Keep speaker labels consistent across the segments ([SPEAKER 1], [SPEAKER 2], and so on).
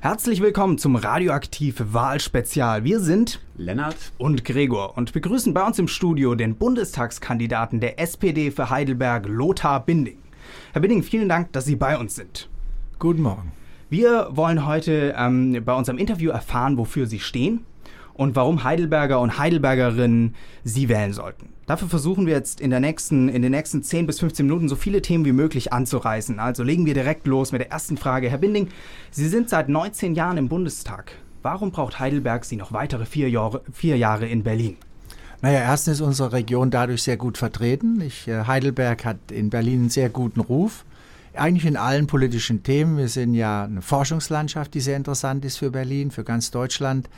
[SPEAKER 1] Herzlich willkommen zum Radioaktiv Wahlspezial. Wir sind
[SPEAKER 2] Lennart
[SPEAKER 1] und Gregor und begrüßen bei uns im Studio den Bundestagskandidaten der SPD für Heidelberg, Lothar Binding. Herr Binding, vielen Dank, dass Sie bei uns sind.
[SPEAKER 3] Guten Morgen.
[SPEAKER 1] Wir wollen heute ähm, bei unserem Interview erfahren, wofür Sie stehen und warum Heidelberger und Heidelbergerinnen Sie wählen sollten. Dafür versuchen wir jetzt in, der nächsten, in den nächsten 10 bis 15 Minuten so viele Themen wie möglich anzureißen. Also legen wir direkt los mit der ersten Frage. Herr Binding, Sie sind seit 19 Jahren im Bundestag. Warum braucht Heidelberg Sie noch weitere vier Jahre, vier Jahre in Berlin?
[SPEAKER 3] Naja, erstens ist unsere Region dadurch sehr gut vertreten. Ich, äh, Heidelberg hat in Berlin einen sehr guten Ruf. Eigentlich in allen politischen Themen. Wir sind ja eine Forschungslandschaft, die sehr interessant ist für Berlin, für ganz Deutschland.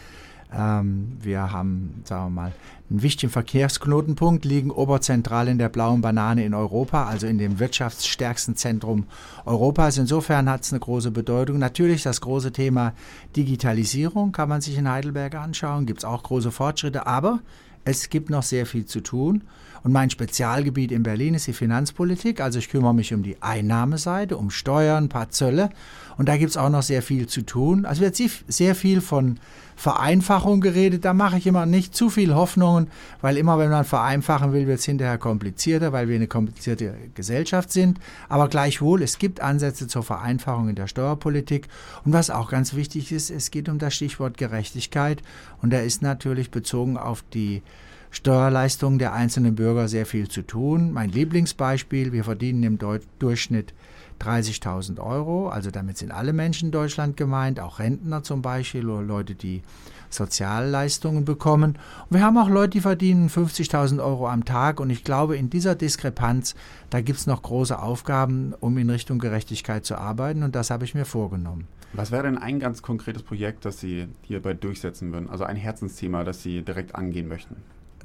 [SPEAKER 3] Ähm, wir haben, sagen wir mal, einen wichtigen Verkehrsknotenpunkt, liegen oberzentral in der blauen Banane in Europa, also in dem wirtschaftsstärksten Zentrum Europas. Insofern hat es eine große Bedeutung. Natürlich das große Thema Digitalisierung kann man sich in Heidelberg anschauen, gibt es auch große Fortschritte, aber es gibt noch sehr viel zu tun. Und mein Spezialgebiet in Berlin ist die Finanzpolitik. Also ich kümmere mich um die Einnahmeseite, um Steuern, ein paar Zölle. Und da gibt es auch noch sehr viel zu tun. Also wird sehr viel von Vereinfachung geredet. Da mache ich immer nicht zu viel Hoffnungen, weil immer wenn man vereinfachen will, wird es hinterher komplizierter, weil wir eine komplizierte Gesellschaft sind. Aber gleichwohl, es gibt Ansätze zur Vereinfachung in der Steuerpolitik. Und was auch ganz wichtig ist, es geht um das Stichwort Gerechtigkeit. Und da ist natürlich bezogen auf die Steuerleistungen der einzelnen Bürger sehr viel zu tun. Mein Lieblingsbeispiel, wir verdienen im Durchschnitt 30.000 Euro, also damit sind alle Menschen in Deutschland gemeint, auch Rentner zum Beispiel oder Leute, die Sozialleistungen bekommen. Und wir haben auch Leute, die verdienen 50.000 Euro am Tag und ich glaube, in dieser Diskrepanz, da gibt es noch große Aufgaben, um in Richtung Gerechtigkeit zu arbeiten und das habe ich mir vorgenommen.
[SPEAKER 2] Was wäre denn ein ganz konkretes Projekt, das Sie hierbei durchsetzen würden? Also ein Herzensthema, das Sie direkt angehen möchten?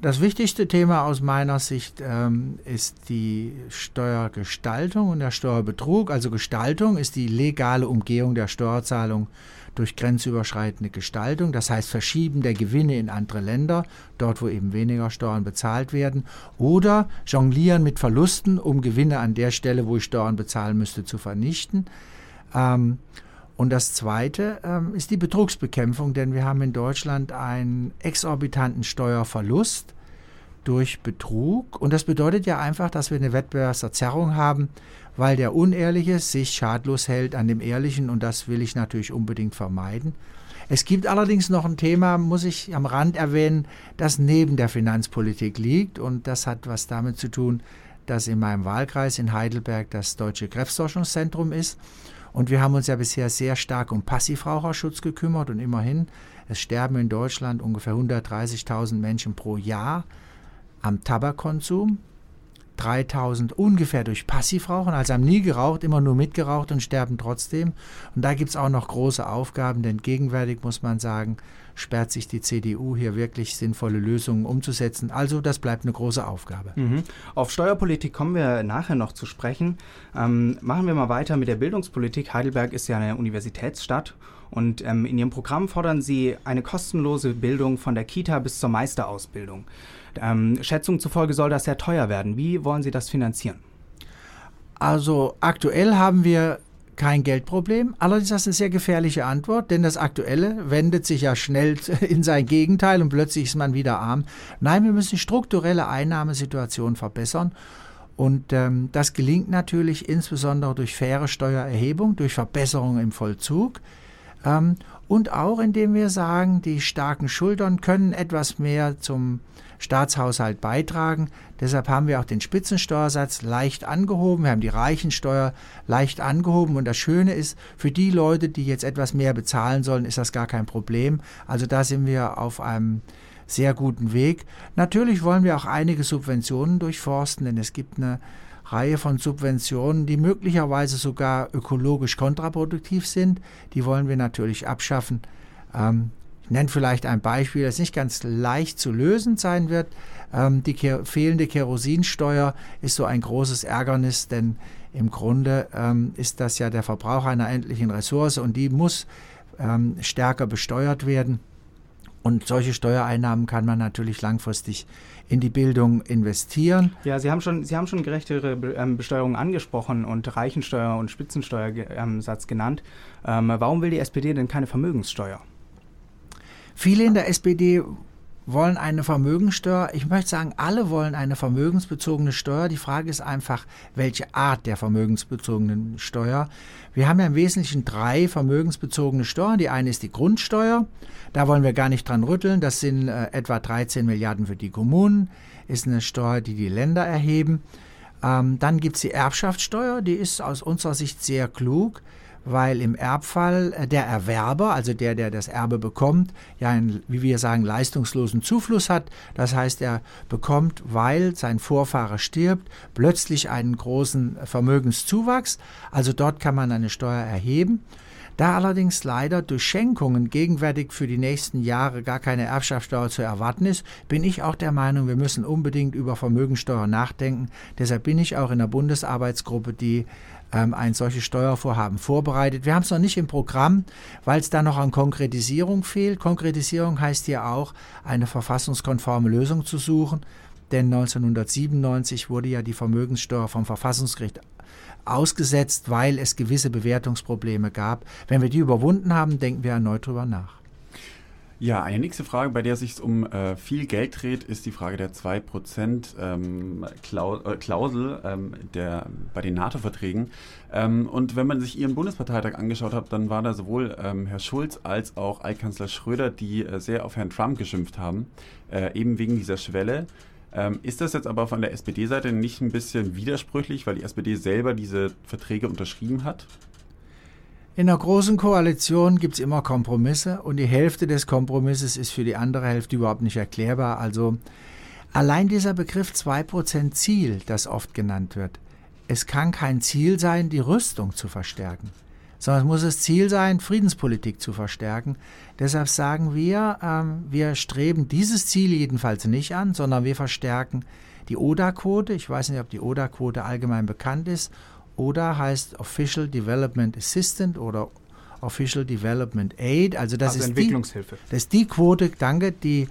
[SPEAKER 3] Das wichtigste Thema aus meiner Sicht ähm, ist die Steuergestaltung und der Steuerbetrug. Also Gestaltung ist die legale Umgehung der Steuerzahlung durch grenzüberschreitende Gestaltung, das heißt Verschieben der Gewinne in andere Länder, dort wo eben weniger Steuern bezahlt werden, oder Jonglieren mit Verlusten, um Gewinne an der Stelle, wo ich Steuern bezahlen müsste, zu vernichten. Ähm, und das Zweite ähm, ist die Betrugsbekämpfung, denn wir haben in Deutschland einen exorbitanten Steuerverlust durch Betrug. Und das bedeutet ja einfach, dass wir eine Wettbewerbsverzerrung haben, weil der Unehrliche sich schadlos hält an dem Ehrlichen und das will ich natürlich unbedingt vermeiden. Es gibt allerdings noch ein Thema, muss ich am Rand erwähnen, das neben der Finanzpolitik liegt und das hat was damit zu tun, dass in meinem Wahlkreis in Heidelberg das Deutsche Krebsforschungszentrum ist und wir haben uns ja bisher sehr stark um Passivraucherschutz gekümmert und immerhin, es sterben in Deutschland ungefähr 130.000 Menschen pro Jahr am Tabakkonsum. 3000 ungefähr durch Passivrauchen, also haben nie geraucht, immer nur mitgeraucht und sterben trotzdem. Und da gibt es auch noch große Aufgaben, denn gegenwärtig muss man sagen, sperrt sich die CDU hier wirklich sinnvolle Lösungen umzusetzen. Also das bleibt eine große Aufgabe.
[SPEAKER 1] Mhm. Auf Steuerpolitik kommen wir nachher noch zu sprechen. Ähm, machen wir mal weiter mit der Bildungspolitik. Heidelberg ist ja eine Universitätsstadt und ähm, in Ihrem Programm fordern Sie eine kostenlose Bildung von der Kita bis zur Meisterausbildung. Ähm, Schätzungen zufolge soll das sehr teuer werden. Wie wollen Sie das finanzieren?
[SPEAKER 3] Also aktuell haben wir kein Geldproblem. Allerdings ist das eine sehr gefährliche Antwort, denn das Aktuelle wendet sich ja schnell in sein Gegenteil und plötzlich ist man wieder arm. Nein, wir müssen die strukturelle Einnahmesituation verbessern. Und ähm, das gelingt natürlich insbesondere durch faire Steuererhebung, durch Verbesserungen im Vollzug. Ähm, und auch indem wir sagen, die starken Schultern können etwas mehr zum Staatshaushalt beitragen. Deshalb haben wir auch den Spitzensteuersatz leicht angehoben. Wir haben die Reichensteuer leicht angehoben. Und das Schöne ist, für die Leute, die jetzt etwas mehr bezahlen sollen, ist das gar kein Problem. Also da sind wir auf einem sehr guten Weg. Natürlich wollen wir auch einige Subventionen durchforsten, denn es gibt eine Reihe von Subventionen, die möglicherweise sogar ökologisch kontraproduktiv sind. Die wollen wir natürlich abschaffen. Ähm, ich nenne vielleicht ein Beispiel, das nicht ganz leicht zu lösen sein wird. Ähm, die fehlende Kerosinsteuer ist so ein großes Ärgernis, denn im Grunde ähm, ist das ja der Verbrauch einer endlichen Ressource und die muss ähm, stärker besteuert werden. Und solche Steuereinnahmen kann man natürlich langfristig in die Bildung investieren.
[SPEAKER 1] Ja, Sie haben schon, Sie haben schon gerechtere ähm, Besteuerung angesprochen und Reichensteuer und Spitzensteuersatz genannt. Ähm, warum will die SPD denn keine Vermögenssteuer?
[SPEAKER 3] Viele in der SPD wollen eine Vermögenssteuer. Ich möchte sagen, alle wollen eine vermögensbezogene Steuer. Die Frage ist einfach, welche Art der vermögensbezogenen Steuer. Wir haben ja im Wesentlichen drei vermögensbezogene Steuern. Die eine ist die Grundsteuer. Da wollen wir gar nicht dran rütteln. Das sind äh, etwa 13 Milliarden für die Kommunen. Ist eine Steuer, die die Länder erheben. Ähm, dann gibt es die Erbschaftssteuer. Die ist aus unserer Sicht sehr klug weil im Erbfall äh, der Erwerber, also der, der das Erbe bekommt, ja einen, wie wir sagen, leistungslosen Zufluss hat. Das heißt, er bekommt, weil sein Vorfahre stirbt, plötzlich einen großen Vermögenszuwachs. Also dort kann man eine Steuer erheben. Da allerdings leider durch Schenkungen gegenwärtig für die nächsten Jahre gar keine Erbschaftssteuer zu erwarten ist, bin ich auch der Meinung, wir müssen unbedingt über Vermögensteuer nachdenken. Deshalb bin ich auch in der Bundesarbeitsgruppe, die ähm, ein solches Steuervorhaben vorbereitet. Wir haben es noch nicht im Programm, weil es da noch an Konkretisierung fehlt. Konkretisierung heißt ja auch, eine verfassungskonforme Lösung zu suchen. Denn 1997 wurde ja die Vermögenssteuer vom Verfassungsgericht ausgesetzt, weil es gewisse Bewertungsprobleme gab. Wenn wir die überwunden haben, denken wir erneut darüber nach.
[SPEAKER 2] Ja, eine nächste Frage, bei der es sich um äh, viel Geld dreht, ist die Frage der 2% ähm, äh, Klausel ähm, der, bei den NATO-Verträgen. Ähm, und wenn man sich Ihren Bundesparteitag angeschaut hat, dann war da sowohl ähm, Herr Schulz als auch Altkanzler Schröder, die äh, sehr auf Herrn Trump geschimpft haben, äh, eben wegen dieser Schwelle. Ähm, ist das jetzt aber von der SPD-Seite nicht ein bisschen widersprüchlich, weil die SPD selber diese Verträge unterschrieben hat?
[SPEAKER 3] In einer großen Koalition gibt es immer Kompromisse und die Hälfte des Kompromisses ist für die andere Hälfte überhaupt nicht erklärbar. Also allein dieser Begriff 2% Ziel, das oft genannt wird, es kann kein Ziel sein, die Rüstung zu verstärken, sondern es muss das Ziel sein, Friedenspolitik zu verstärken. Deshalb sagen wir, ähm, wir streben dieses Ziel jedenfalls nicht an, sondern wir verstärken die ODA-Quote. Ich weiß nicht, ob die ODA-Quote allgemein bekannt ist oder heißt Official Development Assistant oder Official Development Aid. Also das also ist
[SPEAKER 1] Entwicklungshilfe.
[SPEAKER 3] Die, das ist die Quote, danke, die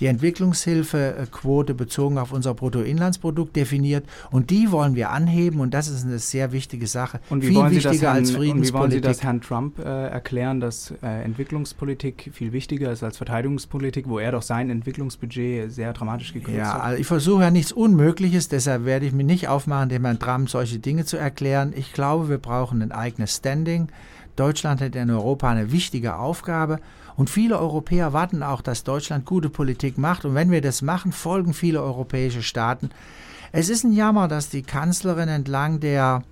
[SPEAKER 3] die Entwicklungshilfequote bezogen auf unser Bruttoinlandsprodukt definiert und die wollen wir anheben und das ist eine sehr wichtige Sache.
[SPEAKER 1] Und wie, viel wollen, wichtiger Sie das als Friedenspolitik. und wie wollen Sie das Herrn Trump äh, erklären, dass äh, Entwicklungspolitik viel wichtiger ist als Verteidigungspolitik, wo er doch sein Entwicklungsbudget sehr dramatisch gekürzt
[SPEAKER 3] ja,
[SPEAKER 1] hat?
[SPEAKER 3] Ja, also ich versuche ja nichts Unmögliches, deshalb werde ich mich nicht aufmachen, dem Herrn Trump solche Dinge zu erklären. Ich glaube, wir brauchen ein eigenes Standing. Deutschland hat in Europa eine wichtige Aufgabe und viele Europäer warten auch, dass Deutschland gute Politik macht. Und wenn wir das machen, folgen viele europäische Staaten. Es ist ein Jammer, dass die Kanzlerin entlang der,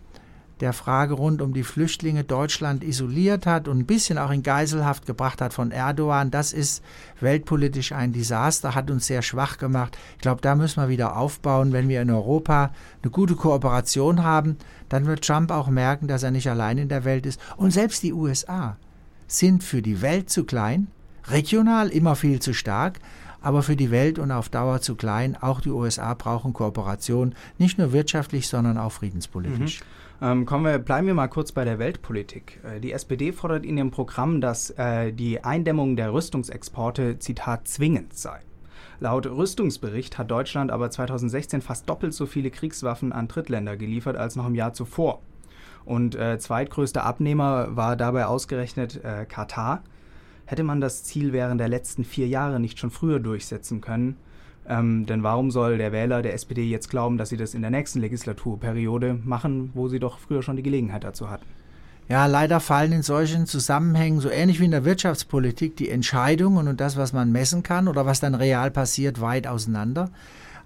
[SPEAKER 3] der Frage rund um die Flüchtlinge Deutschland isoliert hat und ein bisschen auch in Geiselhaft gebracht hat von Erdogan. Das ist weltpolitisch ein Desaster, hat uns sehr schwach gemacht. Ich glaube, da müssen wir wieder aufbauen. Wenn wir in Europa eine gute Kooperation haben, dann wird Trump auch merken, dass er nicht allein in der Welt ist. Und selbst die USA sind für die Welt zu klein, regional immer viel zu stark, aber für die Welt und auf Dauer zu klein. Auch die USA brauchen Kooperation, nicht nur wirtschaftlich, sondern auch friedenspolitisch.
[SPEAKER 1] Mhm. Ähm, kommen wir, bleiben wir mal kurz bei der Weltpolitik. Äh, die SPD fordert in ihrem Programm, dass äh, die Eindämmung der Rüstungsexporte, Zitat, zwingend sei. Laut Rüstungsbericht hat Deutschland aber 2016 fast doppelt so viele Kriegswaffen an Drittländer geliefert als noch im Jahr zuvor. Und äh, zweitgrößter Abnehmer war dabei ausgerechnet äh, Katar. Hätte man das Ziel während der letzten vier Jahre nicht schon früher durchsetzen können? Ähm, denn warum soll der Wähler der SPD jetzt glauben, dass sie das in der nächsten Legislaturperiode machen, wo sie doch früher schon die Gelegenheit dazu hatten?
[SPEAKER 3] Ja, leider fallen in solchen Zusammenhängen, so ähnlich wie in der Wirtschaftspolitik, die Entscheidungen und das, was man messen kann oder was dann real passiert, weit auseinander.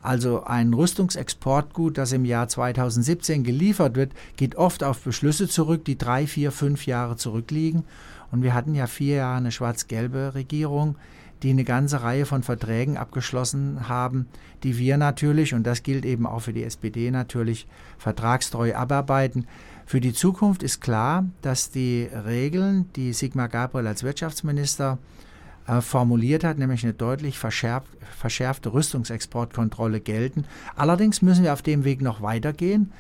[SPEAKER 3] Also ein Rüstungsexportgut, das im Jahr 2017 geliefert wird, geht oft auf Beschlüsse zurück, die drei, vier, fünf Jahre zurückliegen. Und wir hatten ja vier Jahre eine schwarz-gelbe Regierung, die eine ganze Reihe von Verträgen abgeschlossen haben, die wir natürlich, und das gilt eben auch für die SPD natürlich, vertragstreu abarbeiten. Für die Zukunft ist klar, dass die Regeln, die Sigmar Gabriel als Wirtschaftsminister äh, formuliert hat, nämlich eine deutlich verschärft, verschärfte Rüstungsexportkontrolle gelten. Allerdings müssen wir auf dem Weg noch weitergehen.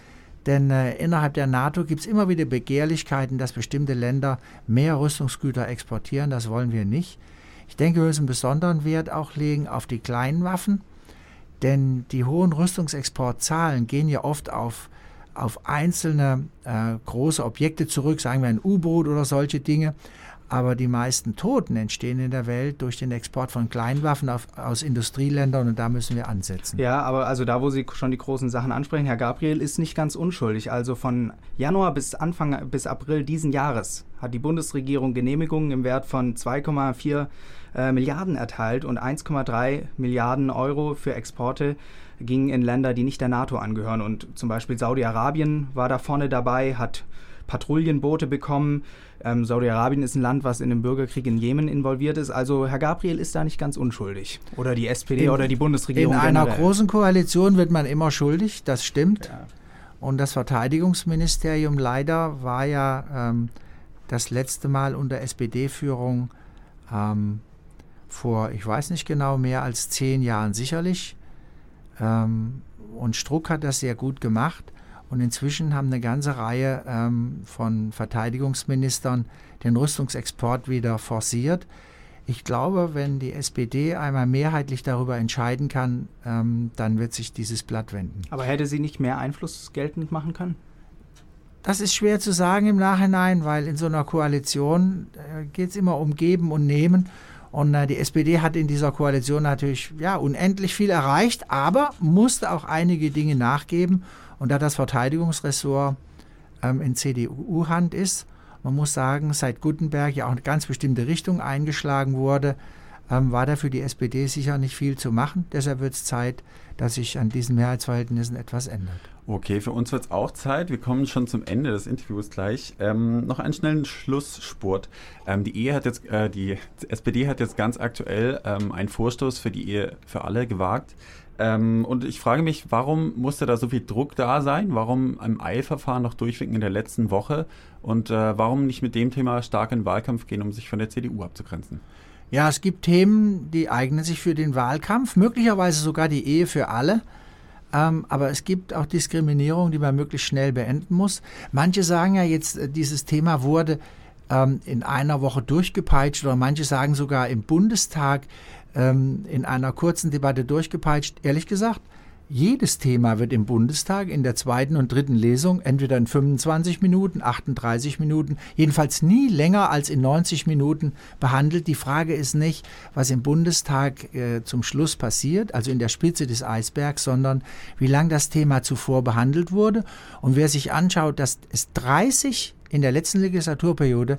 [SPEAKER 3] Denn äh, innerhalb der NATO gibt es immer wieder Begehrlichkeiten, dass bestimmte Länder mehr Rüstungsgüter exportieren. Das wollen wir nicht. Ich denke, wir müssen besonderen Wert auch legen auf die kleinen Waffen, denn die hohen Rüstungsexportzahlen gehen ja oft auf, auf einzelne äh, große Objekte zurück, sagen wir ein U-Boot oder solche Dinge. Aber die meisten Toten entstehen in der Welt durch den Export von Kleinwaffen auf, aus Industrieländern und da müssen wir ansetzen.
[SPEAKER 1] Ja, aber also da, wo Sie schon die großen Sachen ansprechen, Herr Gabriel ist nicht ganz unschuldig. Also von Januar bis Anfang bis April diesen Jahres hat die Bundesregierung Genehmigungen im Wert von 2,4 äh, Milliarden erteilt und 1,3 Milliarden Euro für Exporte gingen in Länder, die nicht der NATO angehören. Und zum Beispiel Saudi-Arabien war da vorne dabei, hat Patrouillenboote bekommen. Ähm, Saudi-Arabien ist ein Land, was in den Bürgerkrieg in Jemen involviert ist. Also Herr Gabriel ist da nicht ganz unschuldig. Oder die SPD in, oder die Bundesregierung.
[SPEAKER 3] In einer generell. großen Koalition wird man immer schuldig, das stimmt. Ja. Und das Verteidigungsministerium leider war ja ähm, das letzte Mal unter SPD-Führung ähm, vor, ich weiß nicht genau, mehr als zehn Jahren sicherlich. Ähm, und Struck hat das sehr gut gemacht. Und inzwischen haben eine ganze Reihe ähm, von Verteidigungsministern den Rüstungsexport wieder forciert. Ich glaube, wenn die SPD einmal mehrheitlich darüber entscheiden kann, ähm, dann wird sich dieses Blatt wenden.
[SPEAKER 1] Aber hätte sie nicht mehr Einfluss geltend machen können?
[SPEAKER 3] Das ist schwer zu sagen im Nachhinein, weil in so einer Koalition äh, geht es immer um Geben und Nehmen. Und äh, die SPD hat in dieser Koalition natürlich ja, unendlich viel erreicht, aber musste auch einige Dinge nachgeben. Und da das Verteidigungsressort ähm, in CDU-Hand ist, man muss sagen, seit Gutenberg ja auch eine ganz bestimmte Richtung eingeschlagen wurde, ähm, war da für die SPD sicher nicht viel zu machen. Deshalb wird es Zeit, dass sich an diesen Mehrheitsverhältnissen etwas ändert.
[SPEAKER 2] Okay, für uns wird es auch Zeit. Wir kommen schon zum Ende des Interviews gleich. Ähm, noch einen schnellen Schlussspurt. Ähm, die Ehe hat jetzt, äh, die SPD hat jetzt ganz aktuell ähm, einen Vorstoß für die Ehe für alle gewagt. Ähm, und ich frage mich, warum musste da so viel Druck da sein? Warum ein Eilverfahren noch durchwinken in der letzten Woche? Und äh, warum nicht mit dem Thema stark in den Wahlkampf gehen, um sich von der CDU abzugrenzen?
[SPEAKER 3] Ja, es gibt Themen, die eignen sich für den Wahlkampf, möglicherweise sogar die Ehe für alle. Ähm, aber es gibt auch Diskriminierung, die man möglichst schnell beenden muss. Manche sagen ja jetzt, äh, dieses Thema wurde ähm, in einer Woche durchgepeitscht oder manche sagen sogar im Bundestag ähm, in einer kurzen Debatte durchgepeitscht. Ehrlich gesagt, jedes Thema wird im Bundestag in der zweiten und dritten Lesung entweder in 25 Minuten, 38 Minuten, jedenfalls nie länger als in 90 Minuten behandelt. Die Frage ist nicht, was im Bundestag äh, zum Schluss passiert, also in der Spitze des Eisbergs, sondern wie lange das Thema zuvor behandelt wurde. Und wer sich anschaut, dass es 30 in der letzten Legislaturperiode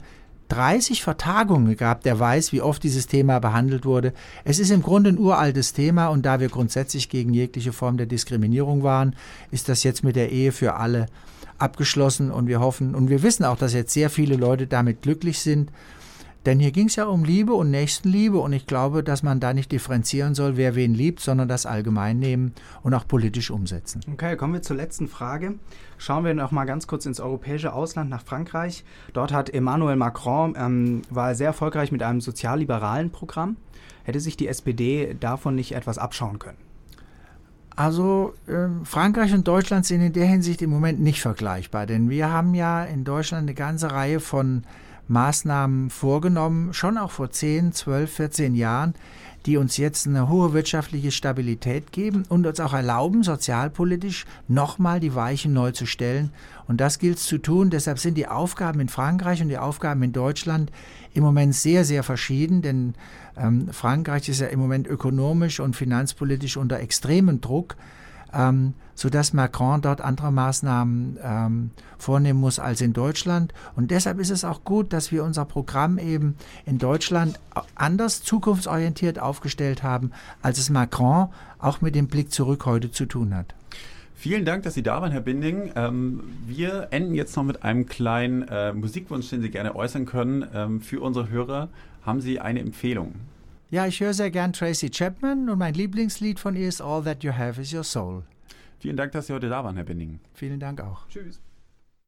[SPEAKER 3] 30 Vertagungen gab, der weiß, wie oft dieses Thema behandelt wurde. Es ist im Grunde ein uraltes Thema und da wir grundsätzlich gegen jegliche Form der Diskriminierung waren, ist das jetzt mit der Ehe für alle abgeschlossen und wir hoffen und wir wissen auch, dass jetzt sehr viele Leute damit glücklich sind denn hier ging es ja um Liebe und Nächstenliebe und ich glaube, dass man da nicht differenzieren soll, wer wen liebt, sondern das allgemein nehmen und auch politisch umsetzen.
[SPEAKER 1] Okay, kommen wir zur letzten Frage. Schauen wir noch mal ganz kurz ins europäische Ausland nach Frankreich. Dort hat Emmanuel Macron ähm, war sehr erfolgreich mit einem sozialliberalen Programm. Hätte sich die SPD davon nicht etwas abschauen können?
[SPEAKER 3] Also äh, Frankreich und Deutschland sind in der Hinsicht im Moment nicht vergleichbar, denn wir haben ja in Deutschland eine ganze Reihe von Maßnahmen vorgenommen, schon auch vor 10, 12, 14 Jahren, die uns jetzt eine hohe wirtschaftliche Stabilität geben und uns auch erlauben, sozialpolitisch nochmal die Weichen neu zu stellen. Und das gilt es zu tun. Deshalb sind die Aufgaben in Frankreich und die Aufgaben in Deutschland im Moment sehr, sehr verschieden, denn ähm, Frankreich ist ja im Moment ökonomisch und finanzpolitisch unter extremem Druck ähm, sodass Macron dort andere Maßnahmen ähm, vornehmen muss als in Deutschland. Und deshalb ist es auch gut, dass wir unser Programm eben in Deutschland anders zukunftsorientiert aufgestellt haben, als es Macron auch mit dem Blick zurück heute zu tun hat.
[SPEAKER 2] Vielen Dank, dass Sie da waren, Herr Binding. Ähm, wir enden jetzt noch mit einem kleinen äh, Musikwunsch, den Sie gerne äußern können. Ähm, für unsere Hörer haben Sie eine Empfehlung?
[SPEAKER 3] Ja, ich höre sehr gern Tracy Chapman und mein Lieblingslied von ihr ist All That You Have Is Your Soul.
[SPEAKER 2] Vielen Dank, dass Sie heute da waren, Herr Benning.
[SPEAKER 3] Vielen Dank auch.
[SPEAKER 2] Tschüss.